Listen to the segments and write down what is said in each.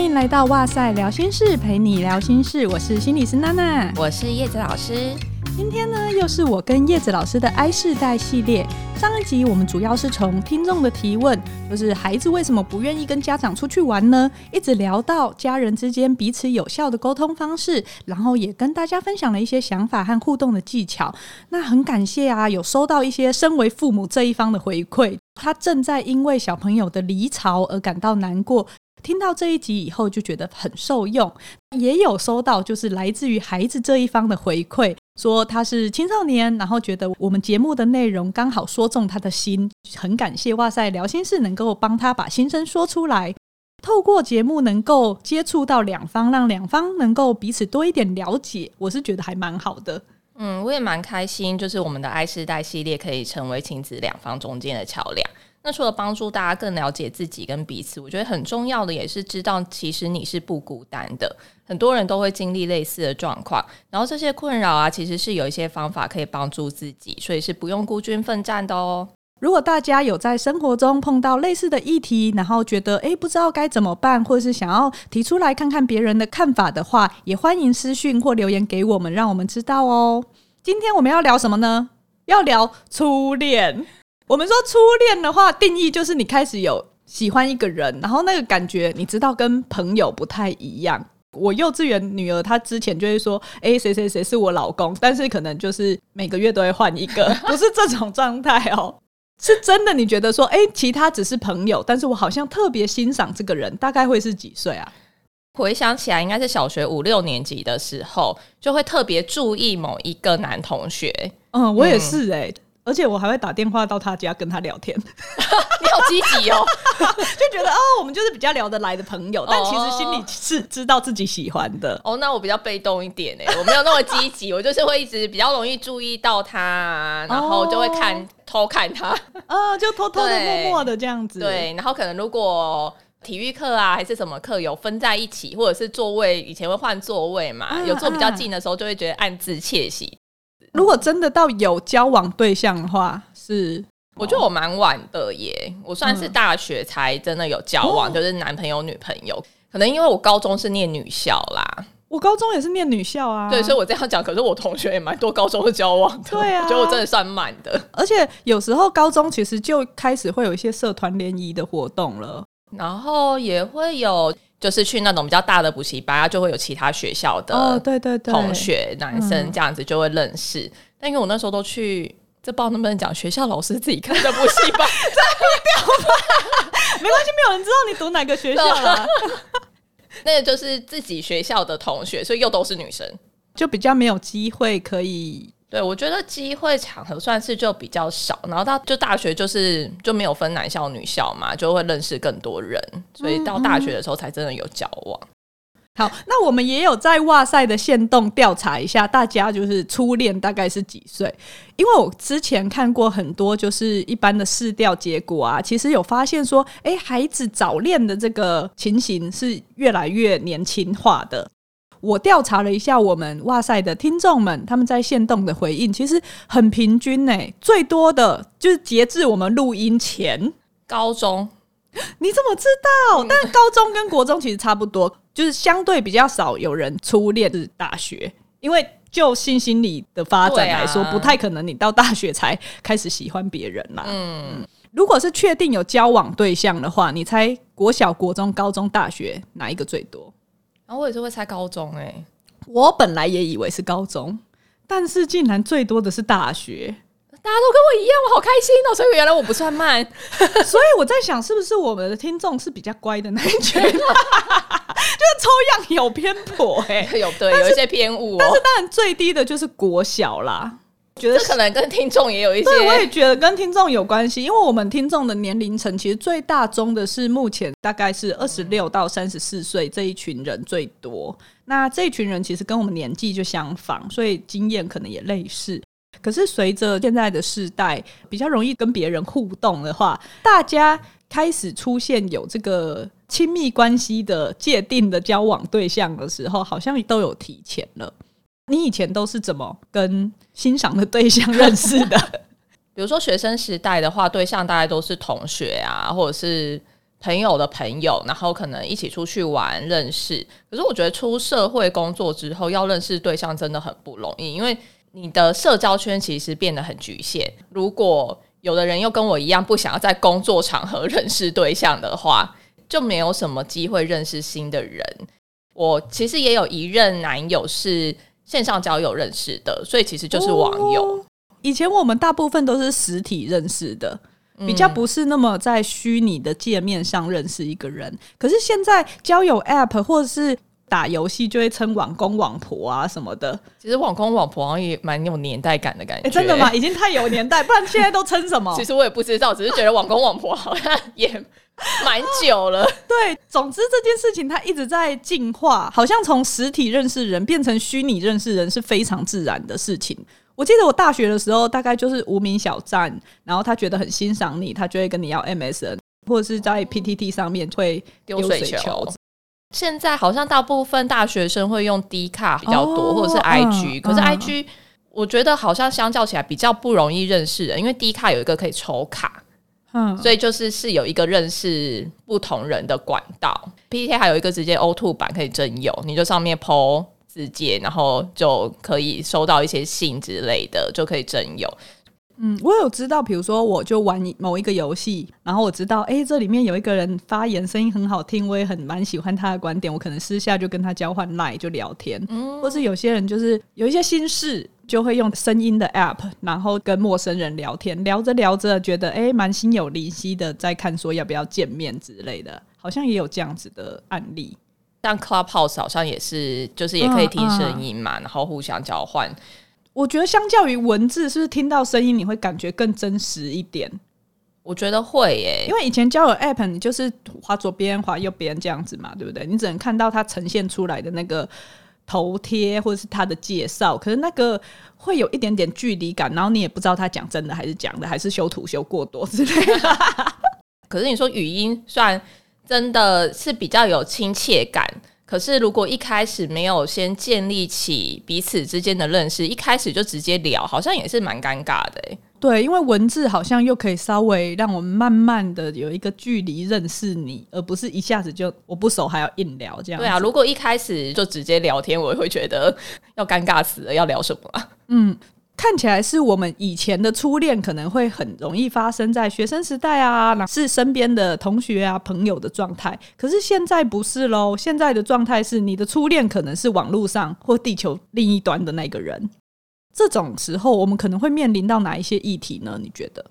欢迎来到哇塞聊心事，陪你聊心事。我是心理师娜娜，我是叶子老师。今天呢，又是我跟叶子老师的 I 世代系列。上一集我们主要是从听众的提问，就是孩子为什么不愿意跟家长出去玩呢？一直聊到家人之间彼此有效的沟通方式，然后也跟大家分享了一些想法和互动的技巧。那很感谢啊，有收到一些身为父母这一方的回馈，他正在因为小朋友的离巢而感到难过。听到这一集以后，就觉得很受用。也有收到就是来自于孩子这一方的回馈，说他是青少年，然后觉得我们节目的内容刚好说中他的心，很感谢哇塞聊心事能够帮他把心声说出来。透过节目能够接触到两方，让两方能够彼此多一点了解，我是觉得还蛮好的。嗯，我也蛮开心，就是我们的爱世代系列可以成为亲子两方中间的桥梁。那除了帮助大家更了解自己跟彼此，我觉得很重要的也是知道，其实你是不孤单的。很多人都会经历类似的状况，然后这些困扰啊，其实是有一些方法可以帮助自己，所以是不用孤军奋战的哦。如果大家有在生活中碰到类似的议题，然后觉得诶不知道该怎么办，或者是想要提出来看看别人的看法的话，也欢迎私讯或留言给我们，让我们知道哦。今天我们要聊什么呢？要聊初恋。我们说初恋的话，定义就是你开始有喜欢一个人，然后那个感觉你知道跟朋友不太一样。我幼稚园女儿她之前就会说：“哎，谁谁谁是我老公。”但是可能就是每个月都会换一个，不是这种状态哦。是真的，你觉得说：“哎，其他只是朋友，但是我好像特别欣赏这个人。”大概会是几岁啊？回想起来，应该是小学五六年级的时候，就会特别注意某一个男同学。嗯，我也是哎、欸。嗯而且我还会打电话到他家跟他聊天，你好积极哦，就觉得哦，我们就是比较聊得来的朋友，但其实心里是知道自己喜欢的。哦，那我比较被动一点哎，我没有那么积极，我就是会一直比较容易注意到他，然后就会看、哦、偷看他，啊、哦，就偷偷的、默默的这样子。对，然后可能如果体育课啊还是什么课有分在一起，或者是座位以前会换座位嘛，啊、有坐比较近的时候，就会觉得暗自窃喜。如果真的到有交往对象的话，是我觉得我蛮晚的耶，我算是大学才真的有交往，嗯、就是男朋友女朋友。可能因为我高中是念女校啦，我高中也是念女校啊，对，所以我这样讲。可是我同学也蛮多高中的交往的，对啊，我觉得我真的算满的。而且有时候高中其实就开始会有一些社团联谊的活动了，然后也会有。就是去那种比较大的补习班，就会有其他学校的哦，对对对，同学男生这样子就会认识。但因为我那时候都去，这不知道能不能讲，学校老师自己开的补习班，这样低调吧？没关系，没有人知道你读哪个学校啊。那个就是自己学校的同学，所以又都是女生，就比较没有机会可以。对，我觉得机会场合算是就比较少，然后到就大学就是就没有分男校女校嘛，就会认识更多人，所以到大学的时候才真的有交往。好，那我们也有在哇塞的线动调查一下，大家就是初恋大概是几岁？因为我之前看过很多就是一般的市调结果啊，其实有发现说，哎，孩子早恋的这个情形是越来越年轻化的。我调查了一下我们哇塞的听众们，他们在线动的回应其实很平均呢、欸，最多的就是截至我们录音前高中，你怎么知道？但高中跟国中其实差不多，就是相对比较少有人初恋是大学，因为就性心理的发展来说，不太可能你到大学才开始喜欢别人啦。嗯，如果是确定有交往对象的话，你猜国小、国中、高中、大学哪一个最多？然后我也是会猜高中哎、欸，我本来也以为是高中，但是竟然最多的是大学，大家都跟我一样，我好开心哦！所以原来我不算慢，所以我在想，是不是我们的听众是比较乖的那一群，就是抽样有偏颇哎、欸，有对，有一些偏误、哦，但是当然最低的就是国小啦。觉得可能跟听众也有一些，对，我也觉得跟听众有关系，因为我们听众的年龄层其实最大宗的是目前大概是二十六到三十四岁这一群人最多。那这一群人其实跟我们年纪就相仿，所以经验可能也类似。可是随着现在的世代比较容易跟别人互动的话，大家开始出现有这个亲密关系的界定的交往对象的时候，好像都有提前了。你以前都是怎么跟欣赏的对象认识的？比如说学生时代的话，对象大概都是同学啊，或者是朋友的朋友，然后可能一起出去玩认识。可是我觉得出社会工作之后，要认识对象真的很不容易，因为你的社交圈其实变得很局限。如果有的人又跟我一样不想要在工作场合认识对象的话，就没有什么机会认识新的人。我其实也有一任男友是线上交友认识的，所以其实就是网友。哦以前我们大部分都是实体认识的，比较不是那么在虚拟的界面上认识一个人。可是现在交友 App 或者是打游戏，就会称网公网婆啊什么的。其实网公网婆好像也蛮有年代感的感觉。欸，真的吗？已经太有年代，不然现在都称什么？其实我也不知道，只是觉得网公网婆好像也蛮久了。对，总之这件事情它一直在进化，好像从实体认识人变成虚拟认识人是非常自然的事情。我记得我大学的时候，大概就是无名小站，然后他觉得很欣赏你，他就会跟你要 MSN，或者是在 PTT 上面会丢水球。现在好像大部分大学生会用 D 卡比较多，哦、或者是 IG，、嗯、可是 IG 我觉得好像相较起来比较不容易认识人，因为 D 卡有一个可以抽卡，嗯，所以就是是有一个认识不同人的管道。PTT 还有一个直接 O2 版可以征友，你就上面 po。直接，然后就可以收到一些信之类的，就可以征友。嗯，我有知道，比如说，我就玩某一个游戏，然后我知道，哎，这里面有一个人发言，声音很好听，我也很蛮喜欢他的观点，我可能私下就跟他交换 line 就聊天。嗯，或是有些人就是有一些心事，就会用声音的 app，然后跟陌生人聊天，聊着聊着觉得哎，蛮心有灵犀的，在看说要不要见面之类的，好像也有这样子的案例。像 Clubhouse 好像也是，就是也可以听声音嘛，嗯嗯、然后互相交换。我觉得相较于文字，是不是听到声音你会感觉更真实一点？我觉得会耶，因为以前交友 App 你就是滑左边、滑右边这样子嘛，对不对？你只能看到它呈现出来的那个头贴或者是它的介绍，可是那个会有一点点距离感，然后你也不知道他讲真的还是讲的，还是修图修过多之类的。可是你说语音算。真的是比较有亲切感，可是如果一开始没有先建立起彼此之间的认识，一开始就直接聊，好像也是蛮尴尬的欸。对，因为文字好像又可以稍微让我们慢慢的有一个距离认识你，而不是一下子就我不熟还要硬聊这样。对啊，如果一开始就直接聊天，我也会觉得要尴尬死了，要聊什么啊？嗯。看起来是我们以前的初恋，可能会很容易发生在学生时代啊，是身边的同学啊、朋友的状态。可是现在不是喽，现在的状态是你的初恋可能是网络上或地球另一端的那个人。这种时候，我们可能会面临到哪一些议题呢？你觉得？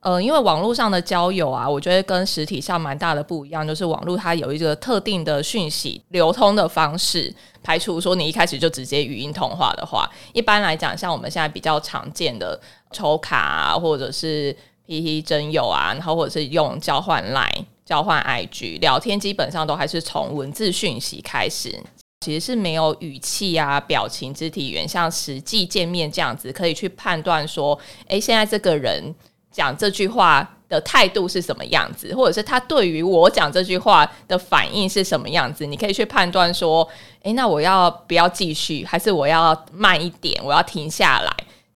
呃，因为网络上的交友啊，我觉得跟实体上蛮大的不一样，就是网络它有一个特定的讯息流通的方式，排除说你一开始就直接语音通话的话，一般来讲，像我们现在比较常见的抽卡啊，或者是 P P 真友啊，然后或者是用交换 Line、交换 IG 聊天，基本上都还是从文字讯息开始，其实是没有语气啊、表情、肢体语言，像实际见面这样子，可以去判断说，诶，现在这个人。讲这句话的态度是什么样子，或者是他对于我讲这句话的反应是什么样子？你可以去判断说，诶，那我要不要继续，还是我要慢一点，我要停下来？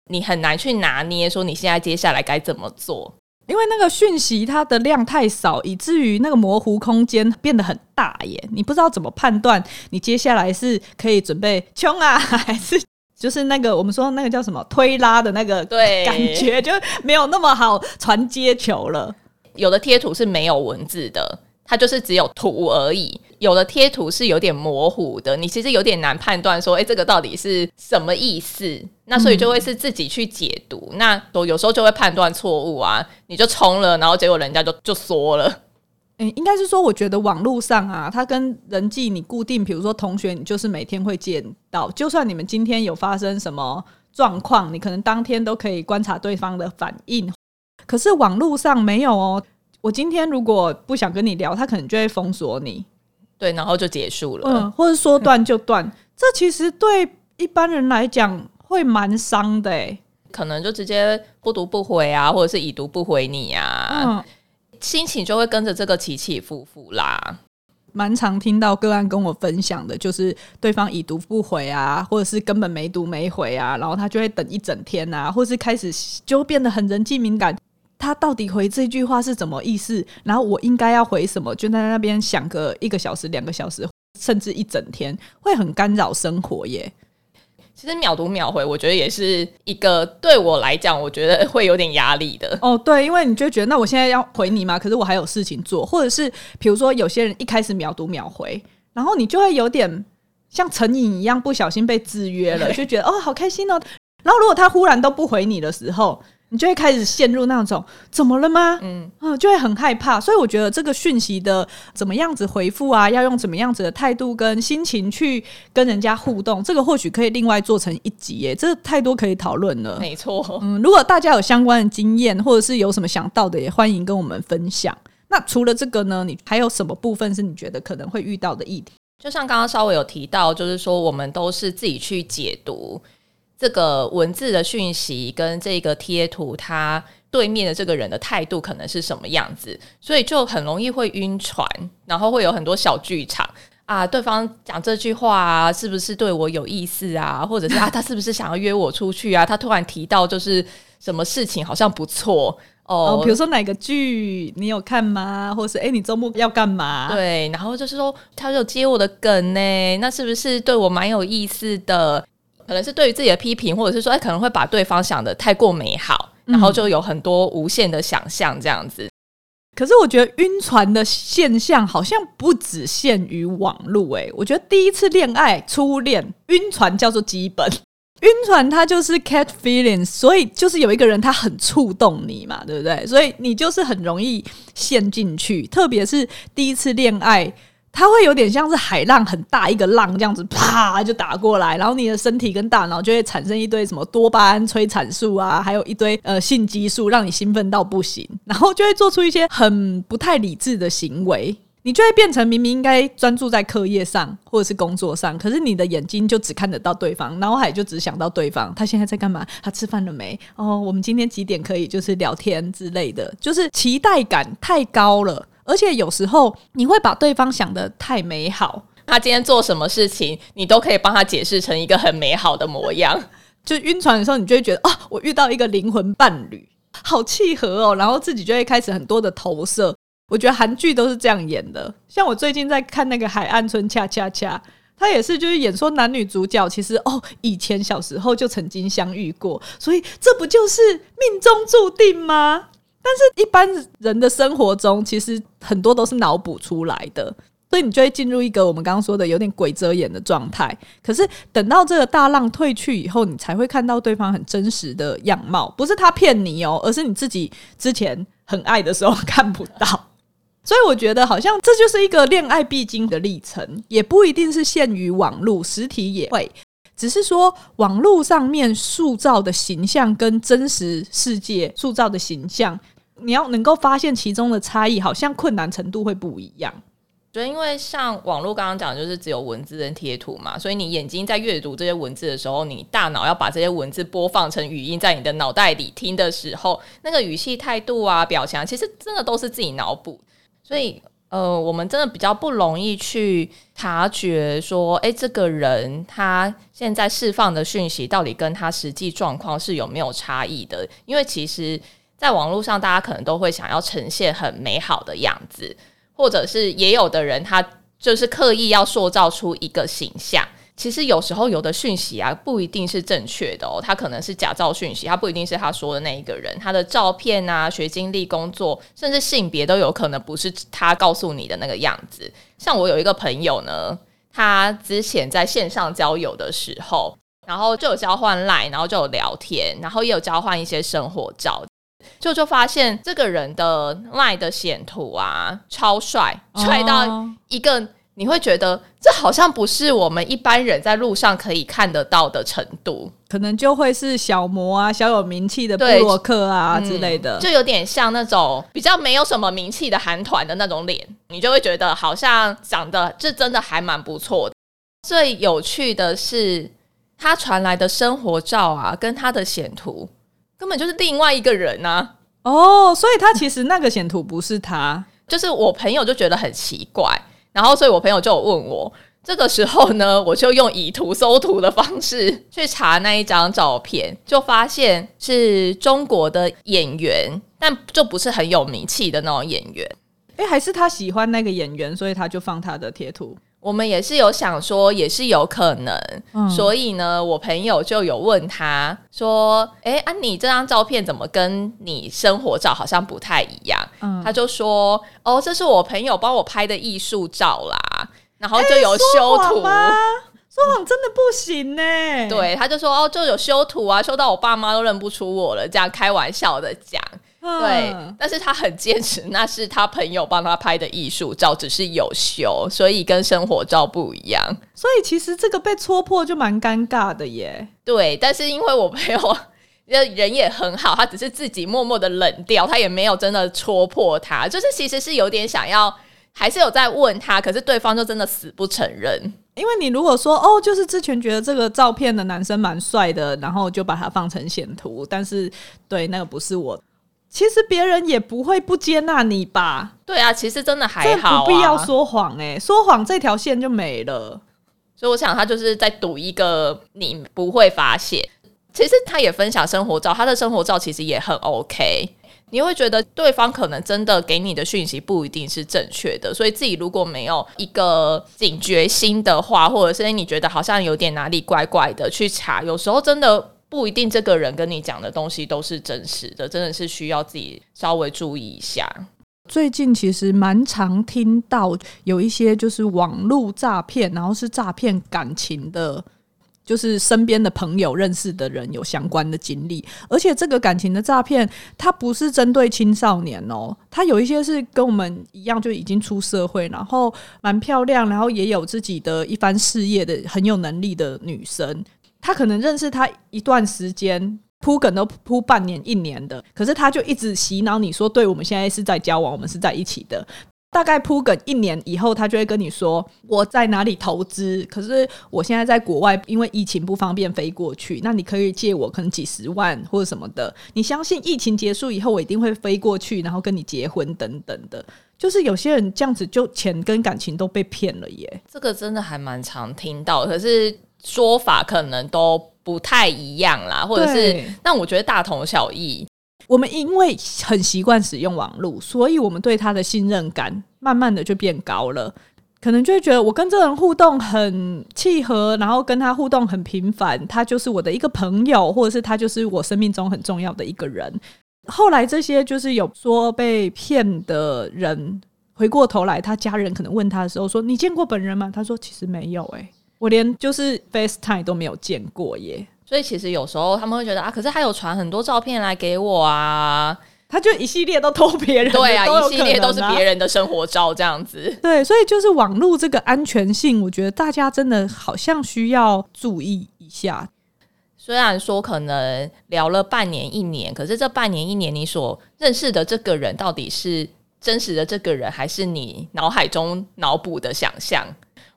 你很难去拿捏说你现在接下来该怎么做，因为那个讯息它的量太少，以至于那个模糊空间变得很大耶。你不知道怎么判断，你接下来是可以准备冲啊，还是？就是那个我们说那个叫什么推拉的那个感觉，就没有那么好传接球了。有的贴图是没有文字的，它就是只有图而已。有的贴图是有点模糊的，你其实有点难判断说，哎，这个到底是什么意思？那所以就会是自己去解读。嗯、那我有时候就会判断错误啊，你就冲了，然后结果人家就就缩了。欸、应该是说，我觉得网络上啊，它跟人际你固定，比如说同学，你就是每天会见到，就算你们今天有发生什么状况，你可能当天都可以观察对方的反应。可是网络上没有哦，我今天如果不想跟你聊，他可能就会封锁你，对，然后就结束了，嗯，或者说断就断。这其实对一般人来讲会蛮伤的，哎，可能就直接不读不回啊，或者是已读不回你啊。嗯心情就会跟着这个起起伏伏啦。蛮常听到个案跟我分享的，就是对方已读不回啊，或者是根本没读没回啊，然后他就会等一整天啊，或是开始就变得很人际敏感。他到底回这句话是什么意思？然后我应该要回什么？就在那边想个一个小时、两个小时，甚至一整天，会很干扰生活耶。其实秒读秒回，我觉得也是一个对我来讲，我觉得会有点压力的。哦，对，因为你就觉得，那我现在要回你吗？可是我还有事情做，或者是比如说有些人一开始秒读秒回，然后你就会有点像成瘾一样，不小心被制约了，就觉得哦，好开心哦。然后如果他忽然都不回你的时候，你就会开始陷入那种怎么了吗？嗯嗯，就会很害怕。所以我觉得这个讯息的怎么样子回复啊，要用怎么样子的态度跟心情去跟人家互动，这个或许可以另外做成一集耶。这太多可以讨论了。没错，嗯，如果大家有相关的经验，或者是有什么想到的，也欢迎跟我们分享。那除了这个呢，你还有什么部分是你觉得可能会遇到的议题？就像刚刚稍微有提到，就是说我们都是自己去解读。这个文字的讯息跟这个贴图，它对面的这个人的态度可能是什么样子，所以就很容易会晕船，然后会有很多小剧场啊。对方讲这句话啊，是不是对我有意思啊？或者是啊，他是不是想要约我出去啊？他突然提到就是什么事情好像不错哦，比如说哪个剧你有看吗？或是诶，你周末要干嘛？对，然后就是说他有接我的梗呢，那是不是对我蛮有意思的？可能是对于自己的批评，或者是说，哎，可能会把对方想的太过美好，然后就有很多无限的想象这样子。可是我觉得晕船的现象好像不只限于网络，哎，我觉得第一次恋爱、初恋晕船叫做基本，晕船它就是 cat feelings，所以就是有一个人他很触动你嘛，对不对？所以你就是很容易陷进去，特别是第一次恋爱。它会有点像是海浪很大一个浪这样子，啪就打过来，然后你的身体跟大脑就会产生一堆什么多巴胺催产素啊，还有一堆呃性激素，让你兴奋到不行，然后就会做出一些很不太理智的行为，你就会变成明明应该专注在课业上或者是工作上，可是你的眼睛就只看得到对方，脑海就只想到对方，他现在在干嘛？他吃饭了没？哦，我们今天几点可以就是聊天之类的，就是期待感太高了。而且有时候你会把对方想的太美好，他今天做什么事情，你都可以帮他解释成一个很美好的模样。就晕船的时候，你就会觉得哦，我遇到一个灵魂伴侣，好契合哦，然后自己就会开始很多的投射。我觉得韩剧都是这样演的，像我最近在看那个《海岸村恰恰恰》，他也是就是演说男女主角其实哦，以前小时候就曾经相遇过，所以这不就是命中注定吗？但是，一般人的生活中，其实很多都是脑补出来的，所以你就会进入一个我们刚刚说的有点鬼遮眼的状态。可是，等到这个大浪退去以后，你才会看到对方很真实的样貌，不是他骗你哦，而是你自己之前很爱的时候看不到。所以，我觉得好像这就是一个恋爱必经的历程，也不一定是限于网络，实体也会。只是说，网络上面塑造的形象跟真实世界塑造的形象。你要能够发现其中的差异，好像困难程度会不一样。对，因为像网络刚刚讲，就是只有文字跟贴图嘛，所以你眼睛在阅读这些文字的时候，你大脑要把这些文字播放成语音，在你的脑袋里听的时候，那个语气、态度啊、表情，其实真的都是自己脑补。所以，呃，我们真的比较不容易去察觉说，诶，这个人他现在释放的讯息到底跟他实际状况是有没有差异的？因为其实。在网络上，大家可能都会想要呈现很美好的样子，或者是也有的人他就是刻意要塑造出一个形象。其实有时候有的讯息啊，不一定是正确的哦，他可能是假造讯息，他不一定是他说的那一个人，他的照片啊、学经历、工作，甚至性别都有可能不是他告诉你的那个样子。像我有一个朋友呢，他之前在线上交友的时候，然后就有交换赖然后就有聊天，然后也有交换一些生活照。就就发现这个人的 LINE 的显图啊，超帅，帅到一个你会觉得这好像不是我们一般人在路上可以看得到的程度，可能就会是小模啊，小有名气的布洛克啊之类的，就有点像那种比较没有什么名气的韩团的那种脸，你就会觉得好像长得这真的还蛮不错的。最有趣的是他传来的生活照啊，跟他的显图。根本就是另外一个人呐、啊！哦，所以他其实那个显图不是他，就是我朋友就觉得很奇怪，然后所以我朋友就有问我这个时候呢，我就用以图搜图的方式去查那一张照片，就发现是中国的演员，但就不是很有名气的那种演员。诶，还是他喜欢那个演员，所以他就放他的贴图。我们也是有想说，也是有可能，嗯、所以呢，我朋友就有问他说：“哎，啊，你这张照片怎么跟你生活照好像不太一样？”嗯、他就说：“哦，这是我朋友帮我拍的艺术照啦。”然后就有修图吗？说谎真的不行呢。对，他就说：“哦，就有修图啊，修到我爸妈都认不出我了。”这样开玩笑的讲。对，但是他很坚持，那是他朋友帮他拍的艺术照，只是有修，所以跟生活照不一样。所以其实这个被戳破就蛮尴尬的耶。对，但是因为我朋友人也很好，他只是自己默默的冷掉，他也没有真的戳破他，就是其实是有点想要，还是有在问他，可是对方就真的死不承认。因为你如果说哦，就是之前觉得这个照片的男生蛮帅的，然后就把他放成显图，但是对那个不是我。其实别人也不会不接纳你吧？对啊，其实真的还好啊，不必要说谎欸，说谎这条线就没了。所以我想他就是在赌一个你不会发现。其实他也分享生活照，他的生活照其实也很 OK。你会觉得对方可能真的给你的讯息不一定是正确的，所以自己如果没有一个警觉心的话，或者是你觉得好像有点哪里怪怪的，去查，有时候真的。不一定这个人跟你讲的东西都是真实的，真的是需要自己稍微注意一下。最近其实蛮常听到有一些就是网络诈骗，然后是诈骗感情的，就是身边的朋友认识的人有相关的经历。而且这个感情的诈骗，它不是针对青少年哦，它有一些是跟我们一样就已经出社会，然后蛮漂亮，然后也有自己的一番事业的很有能力的女生。他可能认识他一段时间，铺梗都铺半年、一年的，可是他就一直洗脑你说，对，我们现在是在交往，我们是在一起的。大概铺梗一年以后，他就会跟你说我在哪里投资，可是我现在在国外，因为疫情不方便飞过去，那你可以借我可能几十万或者什么的。你相信疫情结束以后，我一定会飞过去，然后跟你结婚等等的。就是有些人这样子，就钱跟感情都被骗了耶。这个真的还蛮常听到，可是。说法可能都不太一样啦，或者是，但我觉得大同小异。我们因为很习惯使用网络，所以我们对他的信任感慢慢的就变高了。可能就会觉得我跟这人互动很契合，然后跟他互动很频繁，他就是我的一个朋友，或者是他就是我生命中很重要的一个人。后来这些就是有说被骗的人，回过头来，他家人可能问他的时候说：“你见过本人吗？”他说：“其实没有。”哎。我连就是 FaceTime 都没有见过耶，所以其实有时候他们会觉得啊，可是他有传很多照片来给我啊，他就一系列都偷别人，对啊，一系列都是别人的生活照这样子。对，所以就是网络这个安全性，我觉得大家真的好像需要注意一下。虽然说可能聊了半年一年，可是这半年一年你所认识的这个人到底是真实的这个人，还是你脑海中脑补的想象？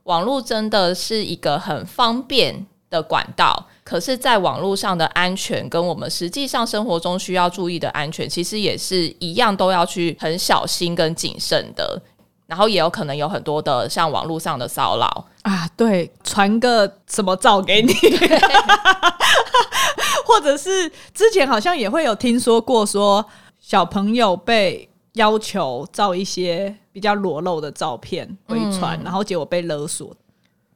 网络真的是一个很方便的管道，可是，在网络上的安全跟我们实际上生活中需要注意的安全，其实也是一样，都要去很小心跟谨慎的。然后也有可能有很多的像网络上的骚扰啊，对，传个什么照给你，或者是之前好像也会有听说过，说小朋友被要求照一些。比较裸露的照片回传，嗯、然后结果被勒索。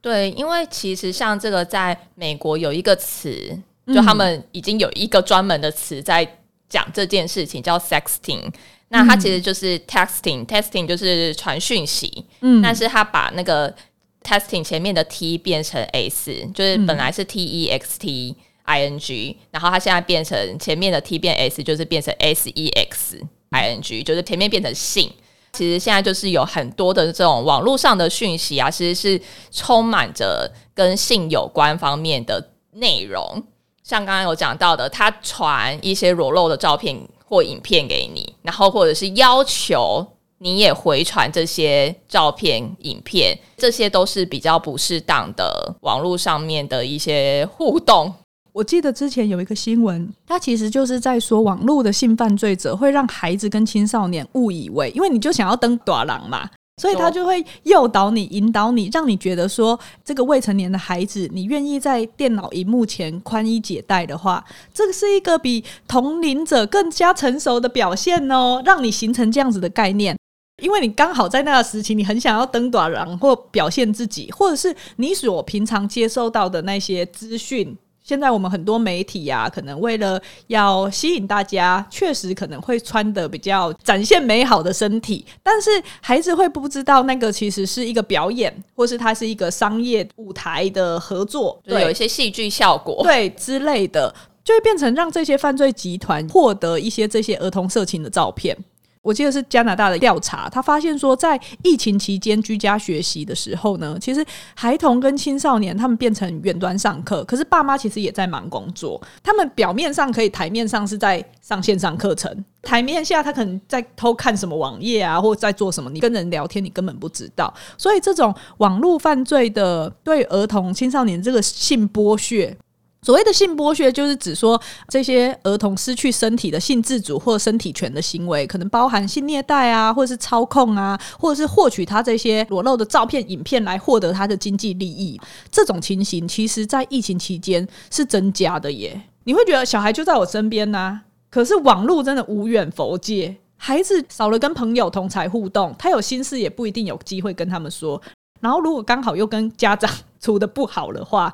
对，因为其实像这个，在美国有一个词，就他们已经有一个专门的词在讲这件事情，叫 sexting。那它其实就是 texting，texting 就是传讯息。嗯，但是他把那个 texting 前面的 t 变成 s，就是本来是 t e x t i n g，然后它现在变成前面的 t 变 s，就是变成 s e x i n g，就是前面变成性。其实现在就是有很多的这种网络上的讯息啊，其实是充满着跟性有关方面的内容。像刚刚有讲到的，他传一些裸露的照片或影片给你，然后或者是要求你也回传这些照片、影片，这些都是比较不适当的网络上面的一些互动。我记得之前有一个新闻，它其实就是在说网络的性犯罪者会让孩子跟青少年误以为，因为你就想要登短廊嘛，所以他就会诱导你、引导你，让你觉得说，这个未成年的孩子，你愿意在电脑荧幕前宽衣解带的话，这个是一个比同龄者更加成熟的表现哦，让你形成这样子的概念。因为你刚好在那个时期，你很想要登短廊或表现自己，或者是你所平常接收到的那些资讯。现在我们很多媒体呀、啊，可能为了要吸引大家，确实可能会穿的比较展现美好的身体，但是孩子会不知道那个其实是一个表演，或是它是一个商业舞台的合作，对，有一些戏剧效果，对之类的，就会变成让这些犯罪集团获得一些这些儿童色情的照片。我记得是加拿大的调查，他发现说，在疫情期间居家学习的时候呢，其实孩童跟青少年他们变成远端上课，可是爸妈其实也在忙工作。他们表面上可以台面上是在上线上课程，台面下他可能在偷看什么网页啊，或者在做什么，你跟人聊天你根本不知道。所以这种网络犯罪的对儿童青少年这个性剥削。所谓的性剥削，就是指说这些儿童失去身体的性自主或身体权的行为，可能包含性虐待啊，或者是操控啊，或者是获取他这些裸露的照片、影片来获得他的经济利益。这种情形，其实在疫情期间是增加的耶。你会觉得小孩就在我身边呐，可是网络真的无远弗届，孩子少了跟朋友同侪互动，他有心事也不一定有机会跟他们说。然后如果刚好又跟家长处得不好的话，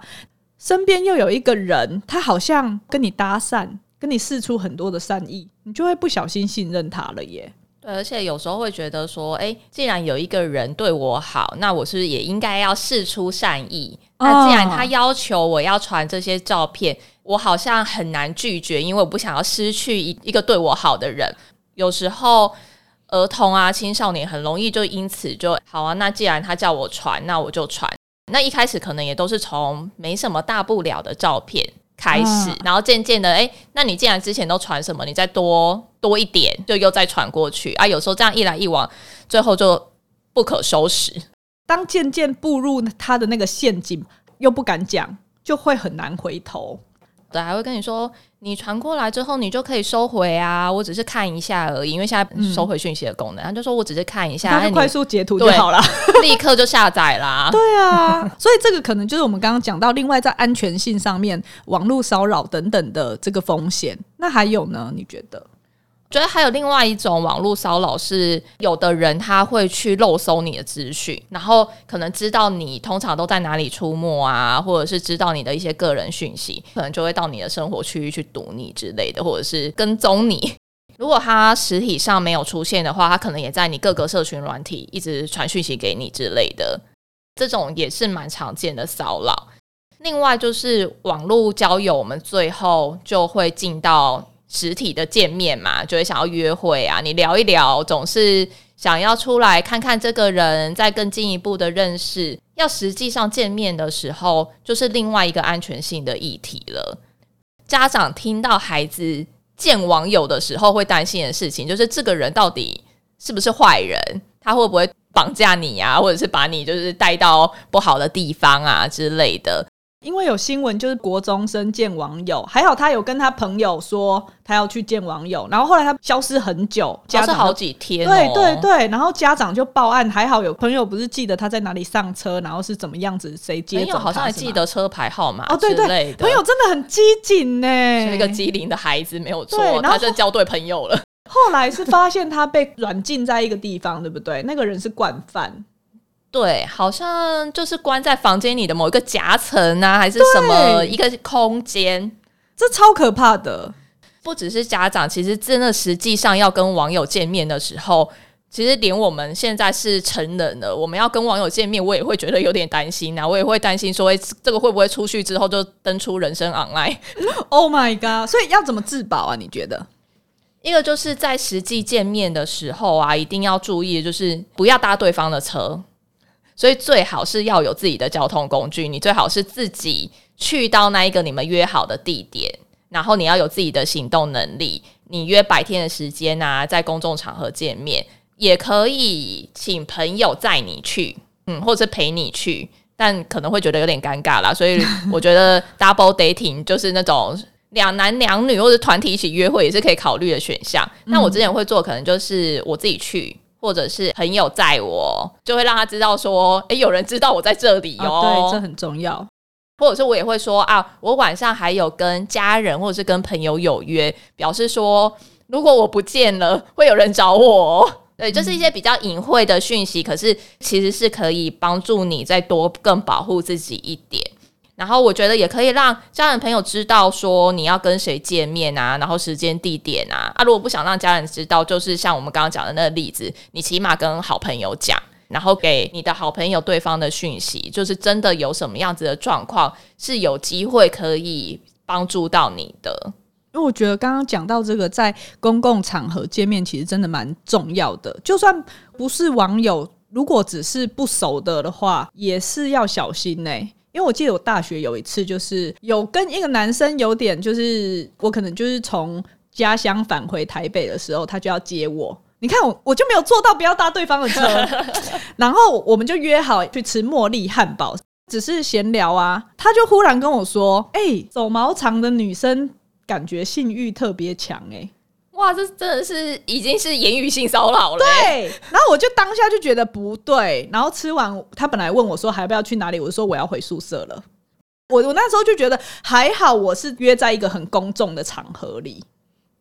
身边又有一个人，他好像跟你搭讪，跟你试出很多的善意，你就会不小心信任他了耶。对，而且有时候会觉得说，哎，既然有一个人对我好，那我是不是也应该要试出善意？哦、那既然他要求我要传这些照片，我好像很难拒绝，因为我不想要失去一一个对我好的人。有时候儿童啊、青少年很容易就因此就好啊。那既然他叫我传，那我就传。那一开始可能也都是从没什么大不了的照片开始，啊、然后渐渐的，哎、欸，那你既然之前都传什么，你再多多一点，就又再传过去啊。有时候这样一来一往，最后就不可收拾。当渐渐步入他的那个陷阱，又不敢讲，就会很难回头。对，还会跟你说，你传过来之后，你就可以收回啊。我只是看一下而已，因为现在收回讯息的功能，他、嗯、就说我只是看一下，快速截图就好了，立刻就下载啦。对啊，所以这个可能就是我们刚刚讲到，另外在安全性上面，网络骚扰等等的这个风险。那还有呢？你觉得？觉得还有另外一种网络骚扰是，有的人他会去漏搜你的资讯，然后可能知道你通常都在哪里出没啊，或者是知道你的一些个人讯息，可能就会到你的生活区域去堵你之类的，或者是跟踪你。如果他实体上没有出现的话，他可能也在你各个社群软体一直传讯息给你之类的，这种也是蛮常见的骚扰。另外就是网络交友，我们最后就会进到。实体的见面嘛，就会想要约会啊，你聊一聊，总是想要出来看看这个人，再更进一步的认识。要实际上见面的时候，就是另外一个安全性的议题了。家长听到孩子见网友的时候，会担心的事情，就是这个人到底是不是坏人？他会不会绑架你啊，或者是把你就是带到不好的地方啊之类的。因为有新闻，就是国中生见网友，还好他有跟他朋友说他要去见网友，然后后来他消失很久，消失好几天，对对对，然后家长就报案，还好有朋友不是记得他在哪里上车，然后是怎么样子，谁接走他，好像还记得车牌号码哦，对对，朋友真的很机警呢，是一个机灵的孩子没有错，他就交对朋友了。后来是发现他被软禁在一个地方，对不对？那个人是惯犯。对，好像就是关在房间里的某一个夹层啊，还是什么一个空间，这超可怕的。不只是家长，其实真的实际上要跟网友见面的时候，其实连我们现在是成人了，我们要跟网友见面，我也会觉得有点担心啊。我也会担心说，诶，这个会不会出去之后就登出人生 online？Oh my god！所以要怎么自保啊？你觉得？一个就是在实际见面的时候啊，一定要注意，就是不要搭对方的车。所以最好是要有自己的交通工具，你最好是自己去到那一个你们约好的地点，然后你要有自己的行动能力。你约白天的时间啊，在公众场合见面，也可以请朋友载你去，嗯，或者是陪你去，但可能会觉得有点尴尬啦。所以我觉得 double dating 就是那种两男两女或者团体一起约会也是可以考虑的选项。那我之前会做，可能就是我自己去。或者是朋友载我，就会让他知道说，哎，有人知道我在这里哦。啊，对，这很重要。或者是我也会说啊，我晚上还有跟家人或者是跟朋友有约，表示说如果我不见了，会有人找我。对，就是一些比较隐晦的讯息，可是其实是可以帮助你再多更保护自己一点。然后我觉得也可以让家人朋友知道说你要跟谁见面啊，然后时间地点啊。啊，如果不想让家人知道，就是像我们刚刚讲的那个例子，你起码跟好朋友讲。然后给你的好朋友对方的讯息，就是真的有什么样子的状况，是有机会可以帮助到你的。因为我觉得刚刚讲到这个，在公共场合见面，其实真的蛮重要的。就算不是网友，如果只是不熟的的话，也是要小心呢、因为我记得我大学有一次，就是有跟一个男生有点，就是我可能就是从家乡返回台北的时候，他就要接我。你看我，我就没有做到不要搭对方的车，然后我们就约好去吃茉莉汉堡，只是闲聊啊。他就忽然跟我说：“哎、欸，走毛长的女生感觉性欲特别强。”哎，哇，这真的是已经是言语性骚扰了。对，然后我就当下就觉得不对。然后吃完，他本来问我说还要不要去哪里，我就说我要回宿舍了。我我那时候就觉得还好，我是约在一个很公众的场合里，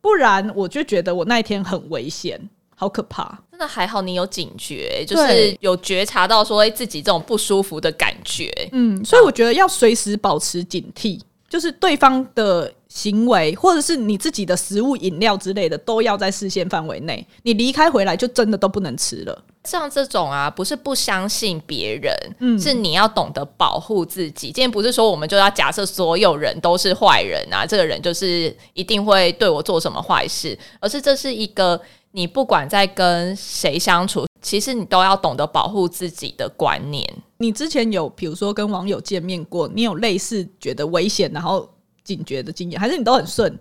不然我就觉得我那一天很危险。好可怕！真的还好，你有警觉，就是有觉察到说，哎，自己这种不舒服的感觉。嗯，所以我觉得要随时保持警惕，就是对方的行为，或者是你自己的食物、饮料之类的，都要在视线范围内。你离开回来，就真的都不能吃了。像这种啊，不是不相信别人，嗯，是你要懂得保护自己。今天不是说我们就要假设所有人都是坏人啊，这个人就是一定会对我做什么坏事，而是这是一个。你不管在跟谁相处，其实你都要懂得保护自己的观念。你之前有比如说跟网友见面过，你有类似觉得危险然后警觉的经验，还是你都很顺？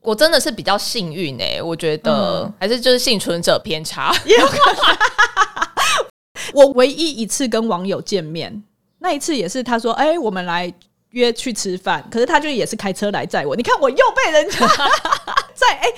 我真的是比较幸运哎、欸，我觉得、嗯、还是就是幸存者偏差。也有可能我唯一一次跟网友见面，那一次也是他说：“哎、欸，我们来约去吃饭。”可是他就也是开车来载我。你看我又被人家 在哎。欸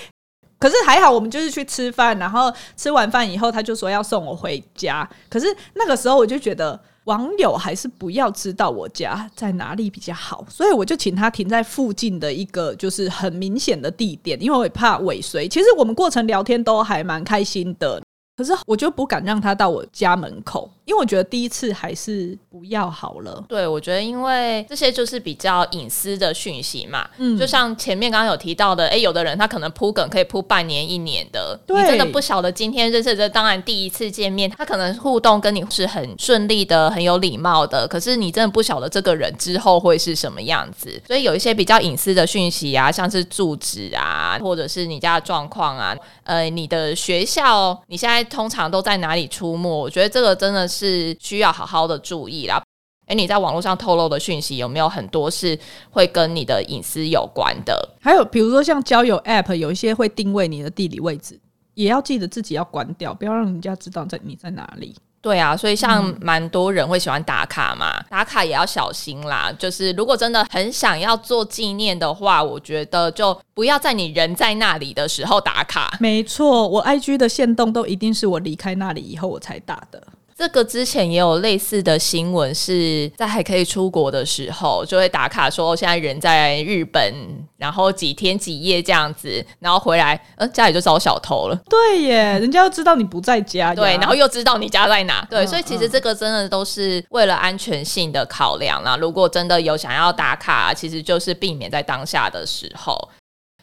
可是还好，我们就是去吃饭，然后吃完饭以后，他就说要送我回家。可是那个时候，我就觉得网友还是不要知道我家在哪里比较好，所以我就请他停在附近的一个就是很明显的地点，因为我也怕尾随。其实我们过程聊天都还蛮开心的。可是我就不敢让他到我家门口，因为我觉得第一次还是不要好了。对，我觉得因为这些就是比较隐私的讯息嘛。嗯，就像前面刚刚有提到的，哎、欸，有的人他可能铺梗可以铺半年、一年的。对，你真的不晓得今天认识的，当然第一次见面，他可能互动跟你是很顺利的、很有礼貌的。可是你真的不晓得这个人之后会是什么样子，所以有一些比较隐私的讯息啊，像是住址啊，或者是你家的状况啊，呃，你的学校，你现在。通常都在哪里出没？我觉得这个真的是需要好好的注意啦。诶，你在网络上透露的讯息有没有很多是会跟你的隐私有关的？还有比如说像交友 App，有一些会定位你的地理位置，也要记得自己要关掉，不要让人家知道在你在哪里。对啊，所以像蛮多人会喜欢打卡嘛，打卡也要小心啦。就是如果真的很想要做纪念的话，我觉得就不要在你人在那里的时候打卡。没错，我 IG 的限动都一定是我离开那里以后我才打的。这个之前也有类似的新闻，是在还可以出国的时候，就会打卡说现在人在日本，然后几天几夜这样子，然后回来，呃，家里就遭小偷了。对耶，人家又知道你不在家，对，然后又知道你家在哪，对，所以其实这个真的都是为了安全性的考量啦。如果真的有想要打卡，其实就是避免在当下的时候。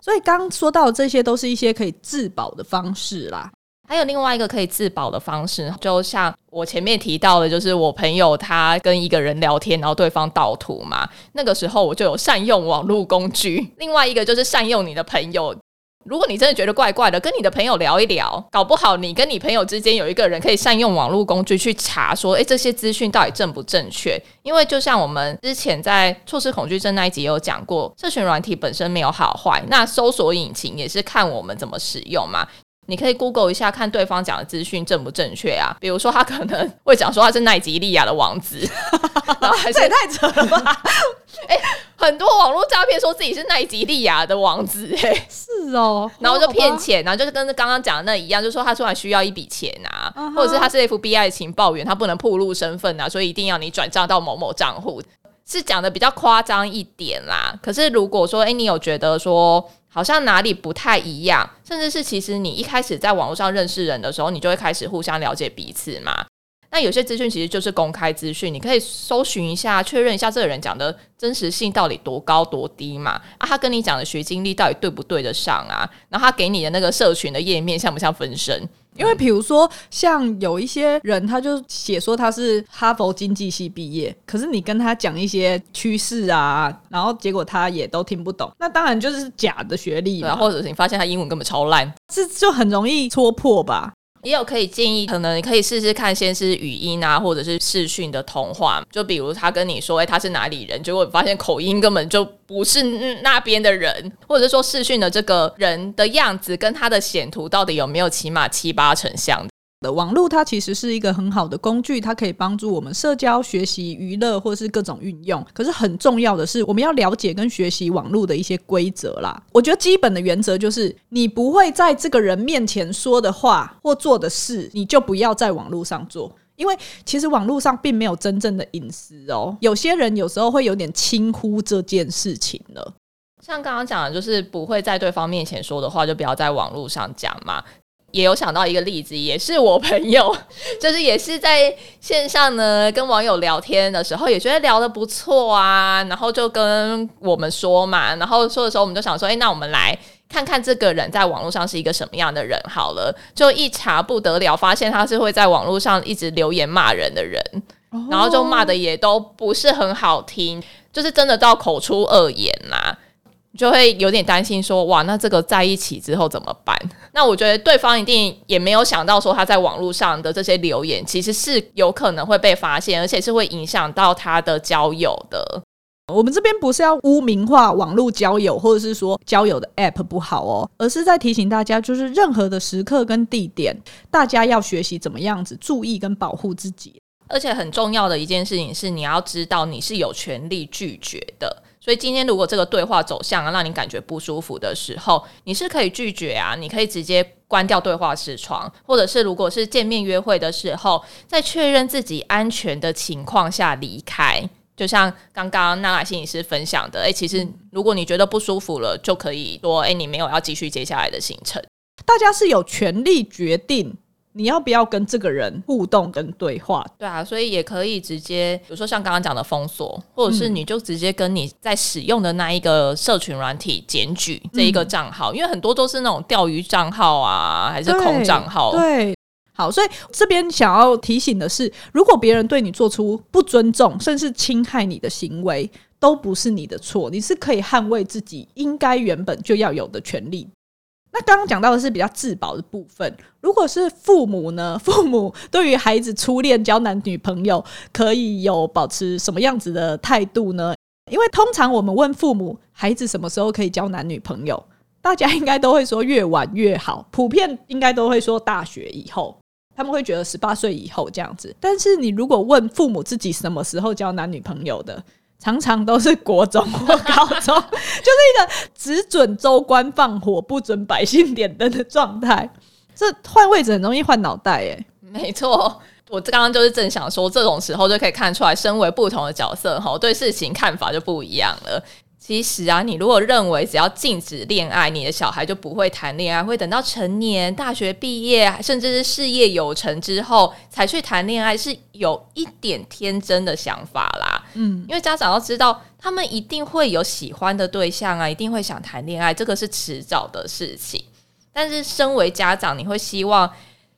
所以刚说到这些，都是一些可以自保的方式啦。还有另外一个可以自保的方式，就像我前面提到的，就是我朋友他跟一个人聊天，然后对方盗图嘛，那个时候我就有善用网络工具。另外一个就是善用你的朋友，如果你真的觉得怪怪的，跟你的朋友聊一聊，搞不好你跟你朋友之间有一个人可以善用网络工具去查说，诶，这些资讯到底正不正确？因为就像我们之前在错失恐惧症那一集有讲过，社群软体本身没有好坏，那搜索引擎也是看我们怎么使用嘛。你可以 Google 一下，看对方讲的资讯正不正确啊。比如说，他可能会讲说他是奈及利亚的王子，然后还是也太扯了吧？哎、欸，很多网络诈骗说自己是奈及利亚的王子、欸，哎，是哦，然后就骗钱，然后就是跟刚刚讲的那一样，就是说他突然需要一笔钱啊，uh -huh. 或者是他是 FBI 的情报员，他不能暴露身份啊，所以一定要你转账到某某账户，是讲的比较夸张一点啦。可是如果说，哎、欸，你有觉得说，好像哪里不太一样，甚至是其实你一开始在网络上认识人的时候，你就会开始互相了解彼此嘛。那有些资讯其实就是公开资讯，你可以搜寻一下，确认一下这个人讲的真实性到底多高多低嘛？啊，他跟你讲的学经历到底对不对得上啊？然后他给你的那个社群的页面像不像分身？因为比如说，像有一些人，他就写说他是哈佛经济系毕业，可是你跟他讲一些趋势啊，然后结果他也都听不懂，那当然就是假的学历嘛，或者是你发现他英文根本超烂，这就很容易戳破吧。也有可以建议，可能你可以试试看，先是语音啊，或者是视讯的通话。就比如他跟你说，哎、他是哪里人，结果发现口音根本就不是那边的人，或者说视讯的这个人的样子跟他的显图到底有没有起码七八成像。网络它其实是一个很好的工具，它可以帮助我们社交、学习、娱乐或是各种运用。可是很重要的是，我们要了解跟学习网络的一些规则啦。我觉得基本的原则就是，你不会在这个人面前说的话或做的事，你就不要在网络上做。因为其实网络上并没有真正的隐私哦。有些人有时候会有点轻忽这件事情了。像刚刚讲的，就是不会在对方面前说的话，就不要在网络上讲嘛。也有想到一个例子，也是我朋友，就是也是在线上呢跟网友聊天的时候，也觉得聊得不错啊，然后就跟我们说嘛，然后说的时候，我们就想说，哎，那我们来看看这个人在网络上是一个什么样的人好了。就一查不得了，发现他是会在网络上一直留言骂人的人，然后就骂的也都不是很好听，就是真的到口出恶言呐。就会有点担心说，哇，那这个在一起之后怎么办？那我觉得对方一定也没有想到说，他在网络上的这些留言其实是有可能会被发现，而且是会影响到他的交友的。我们这边不是要污名化网络交友，或者是说交友的 App 不好哦，而是在提醒大家，就是任何的时刻跟地点，大家要学习怎么样子注意跟保护自己。而且很重要的一件事情是，你要知道你是有权利拒绝的。所以今天如果这个对话走向啊，让你感觉不舒服的时候，你是可以拒绝啊，你可以直接关掉对话视窗，或者是如果是见面约会的时候，在确认自己安全的情况下离开。就像刚刚娜娜心理师分享的，诶、欸，其实如果你觉得不舒服了，就可以说，诶、欸，你没有要继续接下来的行程。大家是有权利决定。你要不要跟这个人互动跟对话？对啊，所以也可以直接，比如说像刚刚讲的封锁，或者是你就直接跟你在使用的那一个社群软体检举这一个账号，嗯，因为很多都是那种钓鱼账号啊，还是空账号。对，好，所以这边想要提醒的是，如果别人对你做出不尊重，甚至侵害你的行为，都不是你的错，你是可以捍卫自己应该原本就要有的权利。那刚刚讲到的是比较自保的部分。如果是父母呢？父母对于孩子初恋交男女朋友，可以有保持什么样子的态度呢？因为通常我们问父母，孩子什么时候可以交男女朋友，大家应该都会说越晚越好。普遍应该都会说大学以后，他们会觉得十八岁以后这样子。但是你如果问父母自己什么时候交男女朋友的？常常都是国中或高中，就是一个只准州官放火，不准百姓点灯的状态。这换位置很容易换脑袋，哎，没错。我刚刚就是正想说，这种时候就可以看出来，身为不同的角色，吼，对事情看法就不一样了。其实啊，你如果认为只要禁止恋爱，你的小孩就不会谈恋爱，会等到成年、大学毕业，甚至是事业有成之后才去谈恋爱，是有一点天真的想法啦。嗯，因为家长要知道，他们一定会有喜欢的对象啊，一定会想谈恋爱，这个是迟早的事情。但是，身为家长，你会希望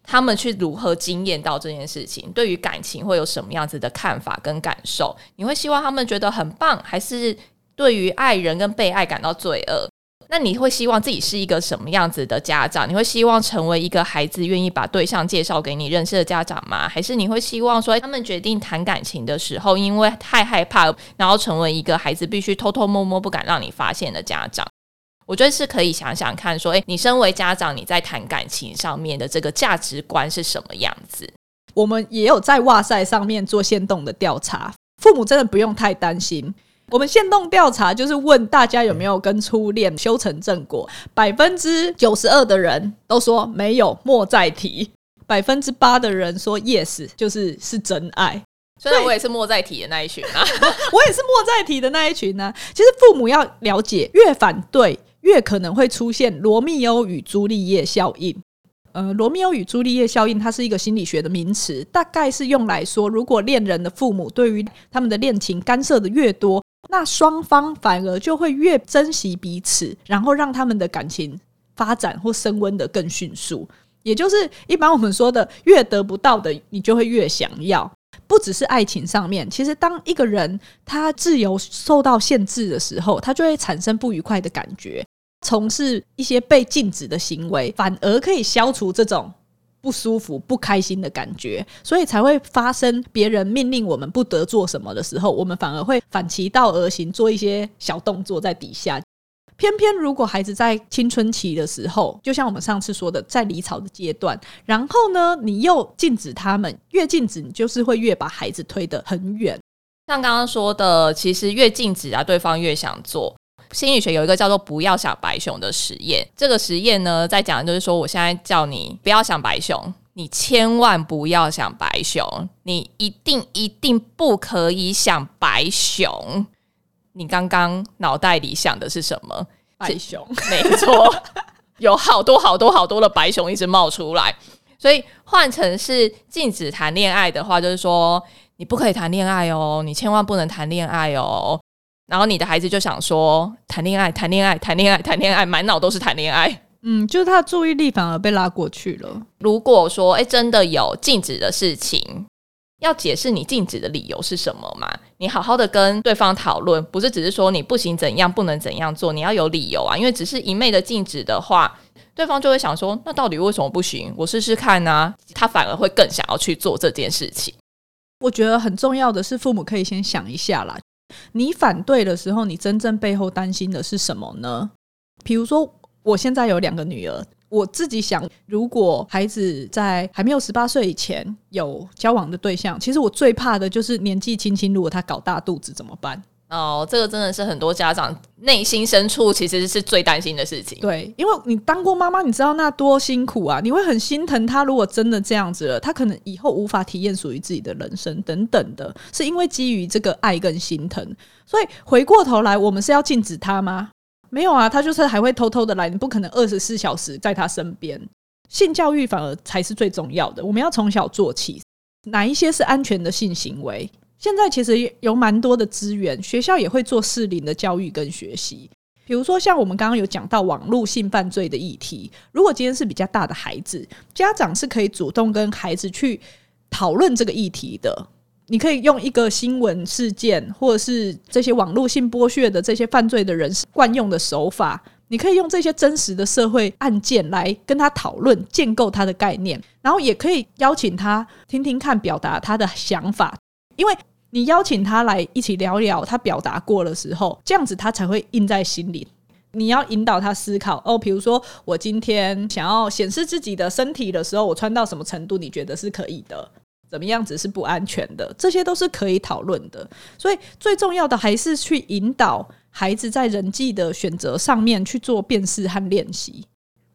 他们去如何经验到这件事情？对于感情会有什么样子的看法跟感受？你会希望他们觉得很棒，还是？对于爱人跟被爱感到罪恶，那你会希望自己是一个什么样子的家长？你会希望成为一个孩子愿意把对象介绍给你认识的家长吗？还是你会希望说他们决定谈感情的时候，因为太害怕，然后成为一个孩子必须偷偷摸摸不敢让你发现的家长？我觉得是可以想想看，说，诶，你身为家长，你在谈感情上面的这个价值观是什么样子？我们也有在哇塞上面做限动的调查，父母真的不用太担心。我们现动调查就是问大家有没有跟初恋修成正果，百分之九十二的人都说没有，莫再提；百分之八的人说 yes，就是是真爱。虽然我也是莫再提的那一群啊，我也是莫再提的那一群呢、啊。其实父母要了解，越反对。越可能会出现罗密欧与朱丽叶效应。呃，罗密欧与朱丽叶效应，它是一个心理学的名词，大概是用来说，如果恋人的父母对于他们的恋情干涉的越多，那双方反而就会越珍惜彼此，然后让他们的感情发展或升温的更迅速。也就是一般我们说的，越得不到的，你就会越想要。不只是爱情上面，其实当一个人他自由受到限制的时候，他就会产生不愉快的感觉。从事一些被禁止的行为，反而可以消除这种不舒服、不开心的感觉，所以才会发生别人命令我们不得做什么的时候，我们反而会反其道而行，做一些小动作在底下。偏偏如果孩子在青春期的时候，就像我们上次说的，在离巢的阶段，然后呢，你又禁止他们，越禁止你就是会越把孩子推得很远。像刚刚说的，其实越禁止啊，对方越想做。心理学有一个叫做“不要想白熊”的实验，这个实验呢，在讲的就是说，我现在叫你不要想白熊，你千万不要想白熊，你一定一定不可以想白熊。你刚刚脑袋里想的是什么？白熊，没错，有好多好多好多的白熊一直冒出来。所以换成是禁止谈恋爱的话，就是说你不可以谈恋爱哦，你千万不能谈恋爱哦。然后你的孩子就想说谈恋爱，谈恋爱，谈恋爱，谈恋爱，满脑都是谈恋爱。嗯，就是他的注意力反而被拉过去了。如果说哎，真的有禁止的事情，要解释你禁止的理由是什么嘛？你好好的跟对方讨论，不是只是说你不行怎样，不能怎样做，你要有理由啊。因为只是一昧的禁止的话，对方就会想说，那到底为什么不行？我试试看啊。他反而会更想要去做这件事情。我觉得很重要的是，父母可以先想一下啦。你反对的时候，你真正背后担心的是什么呢？比如说，我现在有两个女儿，我自己想，如果孩子在还没有十八岁以前有交往的对象，其实我最怕的就是年纪轻轻，如果他搞大肚子怎么办？哦，这个真的是很多家长内心深处其实是最担心的事情。对，因为你当过妈妈，你知道那多辛苦啊！你会很心疼他，如果真的这样子了，他可能以后无法体验属于自己的人生等等的，是因为基于这个爱跟心疼。所以回过头来，我们是要禁止他吗？没有啊，他就是还会偷偷的来，你不可能二十四小时在他身边。性教育反而才是最重要的，我们要从小做起，哪一些是安全的性行为？现在其实有蛮多的资源，学校也会做适龄的教育跟学习。比如说，像我们刚刚有讲到网络性犯罪的议题，如果今天是比较大的孩子，家长是可以主动跟孩子去讨论这个议题的。你可以用一个新闻事件，或者是这些网络性剥削的这些犯罪的人惯用的手法，你可以用这些真实的社会案件来跟他讨论，建构他的概念，然后也可以邀请他听听看，表达他的想法，因为。你邀请他来一起聊聊，他表达过的时候，这样子他才会印在心里。你要引导他思考哦，比如说我今天想要显示自己的身体的时候，我穿到什么程度你觉得是可以的？怎么样子是不安全的？这些都是可以讨论的。所以最重要的还是去引导孩子在人际的选择上面去做辨识和练习。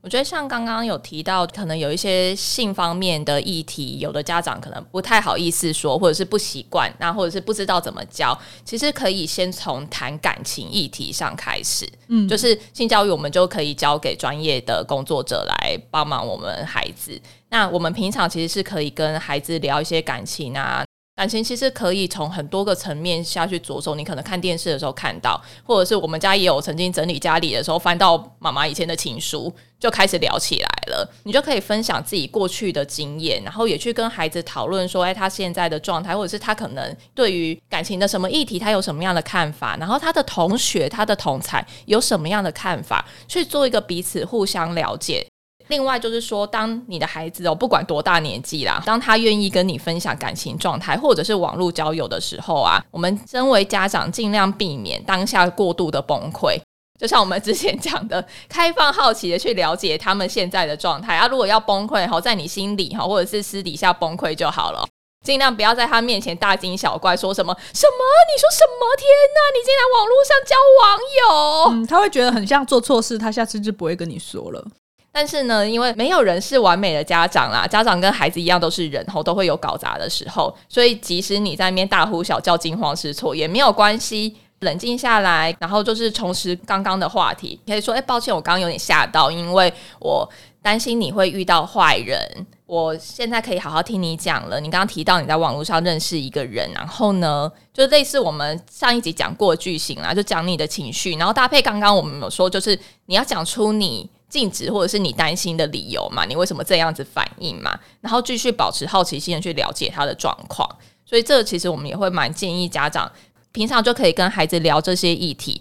我觉得像刚刚有提到，可能有一些性方面的议题，有的家长可能不太好意思说，或者是不习惯，那或者是不知道怎么教。其实可以先从谈感情议题上开始，嗯，就是性教育，我们就可以交给专业的工作者来帮忙我们孩子。那我们平常其实是可以跟孩子聊一些感情啊。感情其实可以从很多个层面下去着手。你可能看电视的时候看到，或者是我们家也有曾经整理家里的时候翻到妈妈以前的情书，就开始聊起来了。你就可以分享自己过去的经验，然后也去跟孩子讨论说，哎，他现在的状态，或者是他可能对于感情的什么议题，他有什么样的看法，然后他的同学、他的同才有什么样的看法，去做一个彼此互相了解。另外就是说，当你的孩子哦，不管多大年纪啦，当他愿意跟你分享感情状态，或者是网络交友的时候啊，我们身为家长尽量避免当下过度的崩溃。就像我们之前讲的，开放好奇的去了解他们现在的状态啊。如果要崩溃哈，在你心里哈，或者是私底下崩溃就好了。尽量不要在他面前大惊小怪，说什么什么？你说什么？天哪！你竟然网络上交网友？嗯，他会觉得很像做错事，他下次就不会跟你说了。但是呢，因为没有人是完美的家长啦，家长跟孩子一样都是人，后都会有搞砸的时候。所以，即使你在那边大呼小叫、惊慌失措，也没有关系，冷静下来，然后就是重拾刚刚的话题，可以说：“哎，抱歉，我刚刚有点吓到，因为我担心你会遇到坏人。”我现在可以好好听你讲了。你刚刚提到你在网络上认识一个人，然后呢，就类似我们上一集讲过的句型啦，就讲你的情绪，然后搭配刚刚我们有说，就是你要讲出你禁止或者是你担心的理由嘛，你为什么这样子反应嘛，然后继续保持好奇心的去了解他的状况。所以这其实我们也会蛮建议家长平常就可以跟孩子聊这些议题。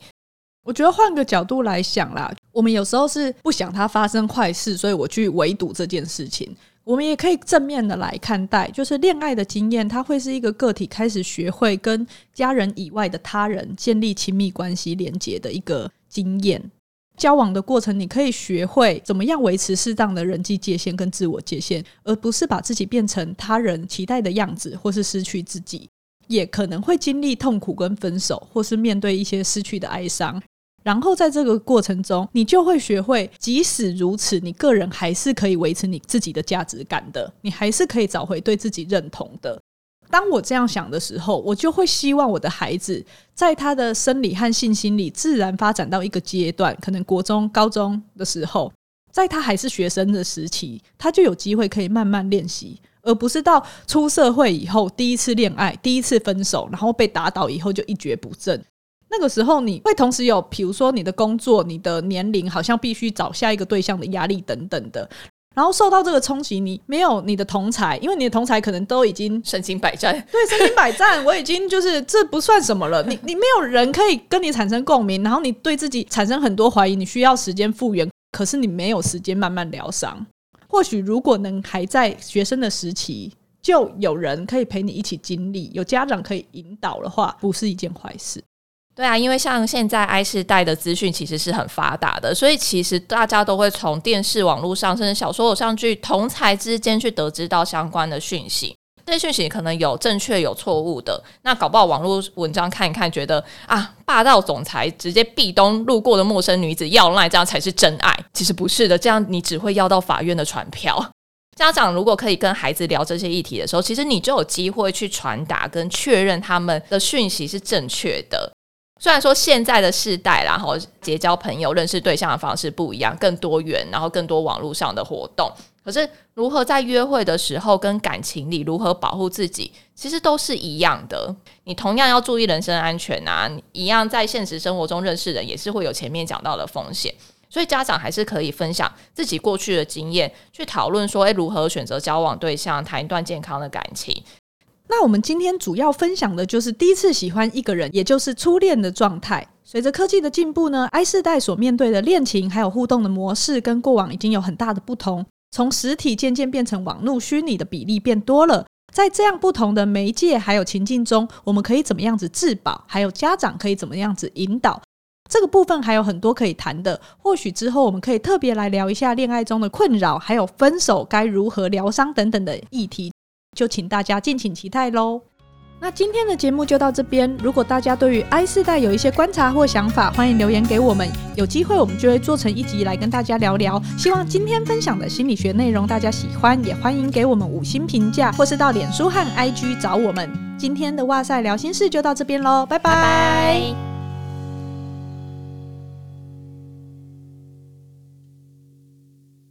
我觉得换个角度来想啦，我们有时候是不想他发生坏事，所以我去围堵这件事情。我们也可以正面的来看待，就是恋爱的经验，它会是一个个体开始学会跟家人以外的他人建立亲密关系连接的一个经验。交往的过程，你可以学会怎么样维持适当的人际界限跟自我界限，而不是把自己变成他人期待的样子，或是失去自己。也可能会经历痛苦跟分手，或是面对一些失去的哀伤。然后在这个过程中，你就会学会，即使如此，你个人还是可以维持你自己的价值感的，你还是可以找回对自己认同的。当我这样想的时候，我就会希望我的孩子在他的生理和性心理自然发展到一个阶段，可能国中、高中的时候，在他还是学生的时期，他就有机会可以慢慢练习，而不是到出社会以后第一次恋爱、第一次分手，然后被打倒以后就一蹶不振。那个时候，你会同时有，比如说你的工作、你的年龄，好像必须找下一个对象的压力等等的。然后受到这个冲击，你没有你的同才，因为你的同才可能都已经身经百战。对，身经百战，我已经就是这不算什么了。你 你没有人可以跟你产生共鸣，然后你对自己产生很多怀疑，你需要时间复原，可是你没有时间慢慢疗伤。或许如果能还在学生的时期，就有人可以陪你一起经历，有家长可以引导的话，不是一件坏事。对啊，因为像现在 I 世代的资讯其实是很发达的，所以其实大家都会从电视、网络上，甚至小说、偶像剧同侪之间去得知到相关的讯息。这些讯息可能有正确、有错误的。那搞不好网络文章看一看，觉得啊，霸道总裁直接壁咚路过的陌生女子要赖，这样才是真爱。其实不是的，这样你只会要到法院的传票。家长如果可以跟孩子聊这些议题的时候，其实你就有机会去传达跟确认他们的讯息是正确的。虽然说现在的世代，然后结交朋友、认识对象的方式不一样，更多元，然后更多网络上的活动，可是如何在约会的时候跟感情里如何保护自己，其实都是一样的。你同样要注意人身安全啊，一样在现实生活中认识人也是会有前面讲到的风险，所以家长还是可以分享自己过去的经验，去讨论说，诶，如何选择交往对象，谈一段健康的感情。那我们今天主要分享的就是第一次喜欢一个人，也就是初恋的状态。随着科技的进步呢，I 世代所面对的恋情还有互动的模式，跟过往已经有很大的不同。从实体渐渐变成网络虚拟的比例变多了。在这样不同的媒介还有情境中，我们可以怎么样子自保？还有家长可以怎么样子引导？这个部分还有很多可以谈的。或许之后我们可以特别来聊一下恋爱中的困扰，还有分手该如何疗伤等等的议题。就请大家敬请期待喽。那今天的节目就到这边。如果大家对于 I 世代有一些观察或想法，欢迎留言给我们。有机会我们就会做成一集来跟大家聊聊。希望今天分享的心理学内容大家喜欢，也欢迎给我们五星评价，或是到脸书和 IG 找我们。今天的哇塞聊心事就到这边喽，拜拜。